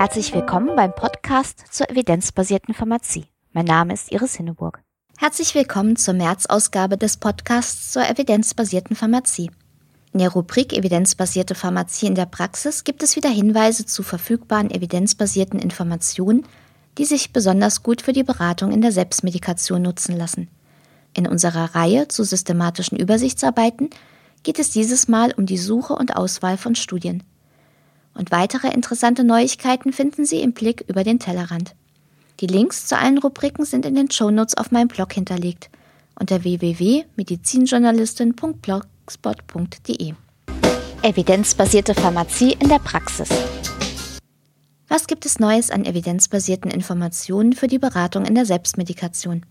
Herzlich willkommen beim Podcast zur evidenzbasierten Pharmazie. Mein Name ist Iris Hinneburg. Herzlich willkommen zur März-Ausgabe des Podcasts zur evidenzbasierten Pharmazie. In der Rubrik Evidenzbasierte Pharmazie in der Praxis gibt es wieder Hinweise zu verfügbaren evidenzbasierten Informationen, die sich besonders gut für die Beratung in der Selbstmedikation nutzen lassen. In unserer Reihe zu systematischen Übersichtsarbeiten geht es dieses Mal um die Suche und Auswahl von Studien. Und weitere interessante Neuigkeiten finden Sie im Blick über den Tellerrand. Die Links zu allen Rubriken sind in den Shownotes auf meinem Blog hinterlegt unter www.medizinjournalistin.blogspot.de. Evidenzbasierte Pharmazie in der Praxis. Was gibt es Neues an evidenzbasierten Informationen für die Beratung in der Selbstmedikation?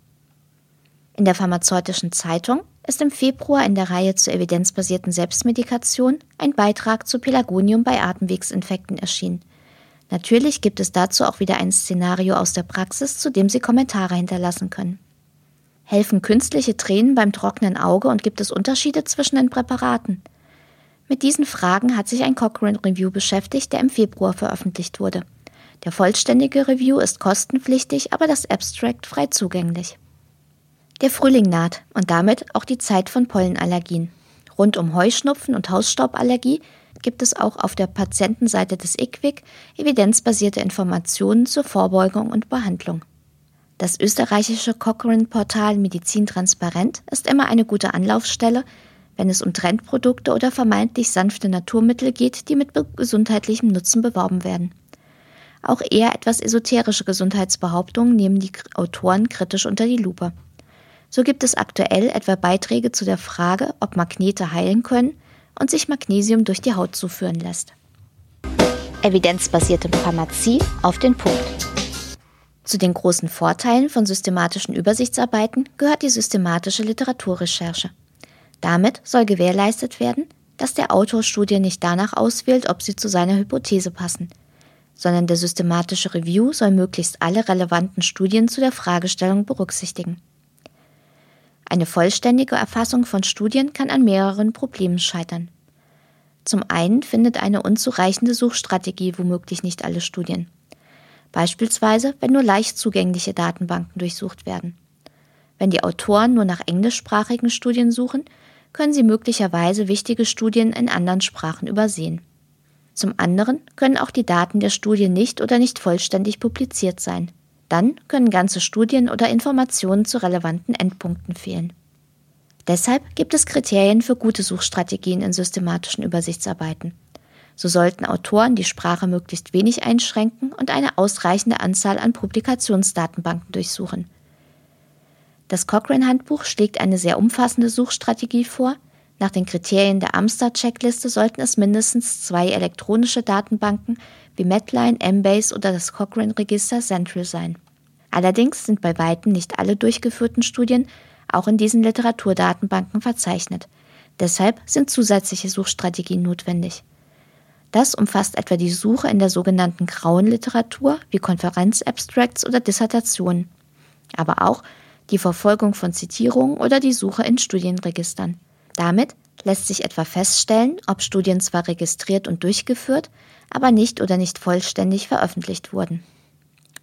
In der Pharmazeutischen Zeitung ist im Februar in der Reihe zur evidenzbasierten Selbstmedikation ein Beitrag zu Pelagonium bei Atemwegsinfekten erschienen. Natürlich gibt es dazu auch wieder ein Szenario aus der Praxis, zu dem Sie Kommentare hinterlassen können. Helfen künstliche Tränen beim trockenen Auge und gibt es Unterschiede zwischen den Präparaten? Mit diesen Fragen hat sich ein Cochrane Review beschäftigt, der im Februar veröffentlicht wurde. Der vollständige Review ist kostenpflichtig, aber das Abstract frei zugänglich. Der Frühling naht und damit auch die Zeit von Pollenallergien. Rund um Heuschnupfen und Hausstauballergie gibt es auch auf der Patientenseite des IQWIC evidenzbasierte Informationen zur Vorbeugung und Behandlung. Das österreichische Cochrane-Portal Medizin Transparent ist immer eine gute Anlaufstelle, wenn es um Trendprodukte oder vermeintlich sanfte Naturmittel geht, die mit gesundheitlichem Nutzen beworben werden. Auch eher etwas esoterische Gesundheitsbehauptungen nehmen die Autoren kritisch unter die Lupe. So gibt es aktuell etwa Beiträge zu der Frage, ob Magnete heilen können und sich Magnesium durch die Haut zuführen lässt. Evidenzbasierte Pharmazie auf den Punkt. Zu den großen Vorteilen von systematischen Übersichtsarbeiten gehört die systematische Literaturrecherche. Damit soll gewährleistet werden, dass der Autor Studien nicht danach auswählt, ob sie zu seiner Hypothese passen, sondern der systematische Review soll möglichst alle relevanten Studien zu der Fragestellung berücksichtigen. Eine vollständige Erfassung von Studien kann an mehreren Problemen scheitern. Zum einen findet eine unzureichende Suchstrategie womöglich nicht alle Studien. Beispielsweise, wenn nur leicht zugängliche Datenbanken durchsucht werden. Wenn die Autoren nur nach englischsprachigen Studien suchen, können sie möglicherweise wichtige Studien in anderen Sprachen übersehen. Zum anderen können auch die Daten der Studie nicht oder nicht vollständig publiziert sein. Dann können ganze Studien oder Informationen zu relevanten Endpunkten fehlen. Deshalb gibt es Kriterien für gute Suchstrategien in systematischen Übersichtsarbeiten. So sollten Autoren die Sprache möglichst wenig einschränken und eine ausreichende Anzahl an Publikationsdatenbanken durchsuchen. Das Cochrane-Handbuch schlägt eine sehr umfassende Suchstrategie vor. Nach den Kriterien der Amstar-Checkliste sollten es mindestens zwei elektronische Datenbanken wie Medline, Embase oder das Cochrane-Register Central sein. Allerdings sind bei weitem nicht alle durchgeführten Studien auch in diesen Literaturdatenbanken verzeichnet. Deshalb sind zusätzliche Suchstrategien notwendig. Das umfasst etwa die Suche in der sogenannten grauen Literatur wie Konferenzabstracts oder Dissertationen, aber auch die Verfolgung von Zitierungen oder die Suche in Studienregistern. Damit lässt sich etwa feststellen, ob Studien zwar registriert und durchgeführt, aber nicht oder nicht vollständig veröffentlicht wurden.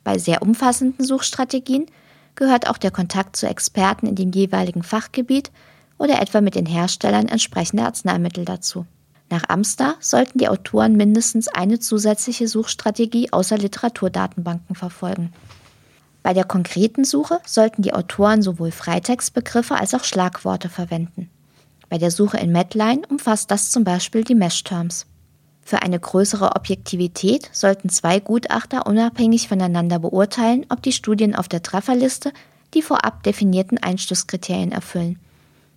Bei sehr umfassenden Suchstrategien gehört auch der Kontakt zu Experten in dem jeweiligen Fachgebiet oder etwa mit den Herstellern entsprechender Arzneimittel dazu. Nach Amster sollten die Autoren mindestens eine zusätzliche Suchstrategie außer Literaturdatenbanken verfolgen. Bei der konkreten Suche sollten die Autoren sowohl Freitextbegriffe als auch Schlagworte verwenden. Bei der Suche in Medline umfasst das zum Beispiel die Mesh-Terms. Für eine größere Objektivität sollten zwei Gutachter unabhängig voneinander beurteilen, ob die Studien auf der Trefferliste die vorab definierten Einschlusskriterien erfüllen.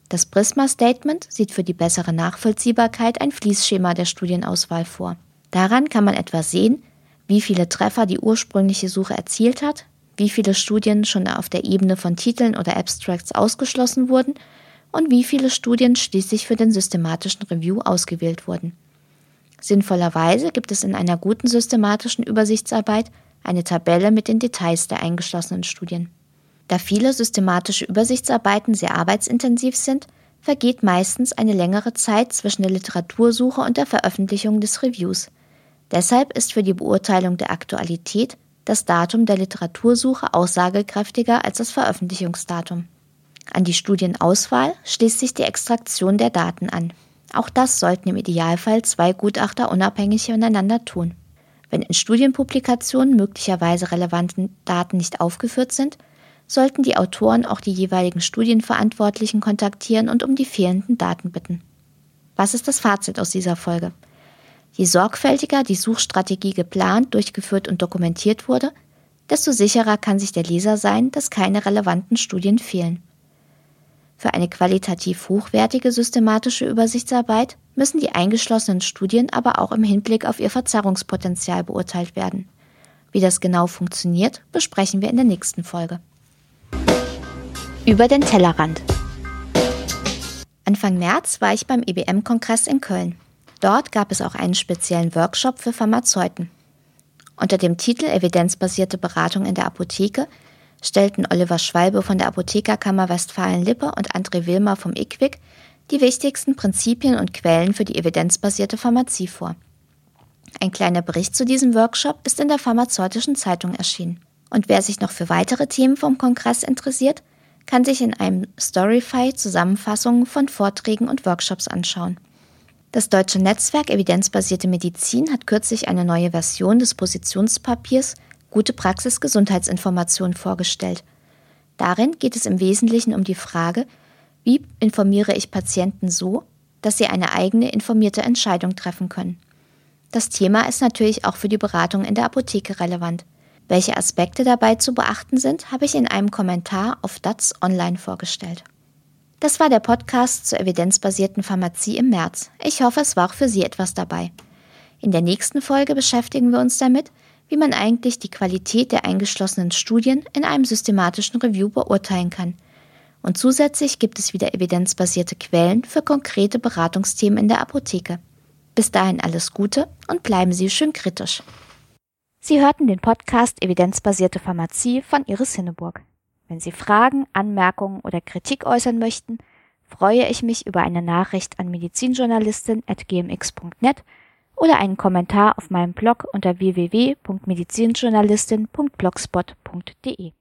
Das Prisma-Statement sieht für die bessere Nachvollziehbarkeit ein Fließschema der Studienauswahl vor. Daran kann man etwa sehen, wie viele Treffer die ursprüngliche Suche erzielt hat, wie viele Studien schon auf der Ebene von Titeln oder Abstracts ausgeschlossen wurden und wie viele Studien schließlich für den systematischen Review ausgewählt wurden. Sinnvollerweise gibt es in einer guten systematischen Übersichtsarbeit eine Tabelle mit den Details der eingeschlossenen Studien. Da viele systematische Übersichtsarbeiten sehr arbeitsintensiv sind, vergeht meistens eine längere Zeit zwischen der Literatursuche und der Veröffentlichung des Reviews. Deshalb ist für die Beurteilung der Aktualität das Datum der Literatursuche aussagekräftiger als das Veröffentlichungsdatum. An die Studienauswahl schließt sich die Extraktion der Daten an. Auch das sollten im Idealfall zwei Gutachter unabhängig voneinander tun. Wenn in Studienpublikationen möglicherweise relevanten Daten nicht aufgeführt sind, sollten die Autoren auch die jeweiligen Studienverantwortlichen kontaktieren und um die fehlenden Daten bitten. Was ist das Fazit aus dieser Folge? Je sorgfältiger die Suchstrategie geplant, durchgeführt und dokumentiert wurde, desto sicherer kann sich der Leser sein, dass keine relevanten Studien fehlen. Für eine qualitativ hochwertige systematische Übersichtsarbeit müssen die eingeschlossenen Studien aber auch im Hinblick auf ihr Verzerrungspotenzial beurteilt werden. Wie das genau funktioniert, besprechen wir in der nächsten Folge. Über den Tellerrand. Anfang März war ich beim IBM-Kongress in Köln. Dort gab es auch einen speziellen Workshop für Pharmazeuten. Unter dem Titel Evidenzbasierte Beratung in der Apotheke stellten Oliver Schwalbe von der Apothekerkammer Westfalen-Lippe und André Wilmer vom IQWIC die wichtigsten Prinzipien und Quellen für die evidenzbasierte Pharmazie vor. Ein kleiner Bericht zu diesem Workshop ist in der Pharmazeutischen Zeitung erschienen. Und wer sich noch für weitere Themen vom Kongress interessiert, kann sich in einem Storyfy Zusammenfassungen von Vorträgen und Workshops anschauen. Das deutsche Netzwerk Evidenzbasierte Medizin hat kürzlich eine neue Version des Positionspapiers Gute Praxis Gesundheitsinformation vorgestellt. Darin geht es im Wesentlichen um die Frage, wie informiere ich Patienten so, dass sie eine eigene informierte Entscheidung treffen können. Das Thema ist natürlich auch für die Beratung in der Apotheke relevant. Welche Aspekte dabei zu beachten sind, habe ich in einem Kommentar auf DATS online vorgestellt. Das war der Podcast zur evidenzbasierten Pharmazie im März. Ich hoffe, es war auch für Sie etwas dabei. In der nächsten Folge beschäftigen wir uns damit, wie man eigentlich die Qualität der eingeschlossenen Studien in einem systematischen Review beurteilen kann. Und zusätzlich gibt es wieder evidenzbasierte Quellen für konkrete Beratungsthemen in der Apotheke. Bis dahin alles Gute und bleiben Sie schön kritisch. Sie hörten den Podcast Evidenzbasierte Pharmazie von Iris Hinneburg. Wenn Sie Fragen, Anmerkungen oder Kritik äußern möchten, freue ich mich über eine Nachricht an medizinjournalistin.gmx.net oder einen Kommentar auf meinem Blog unter www.medizinjournalistin.blogspot.de.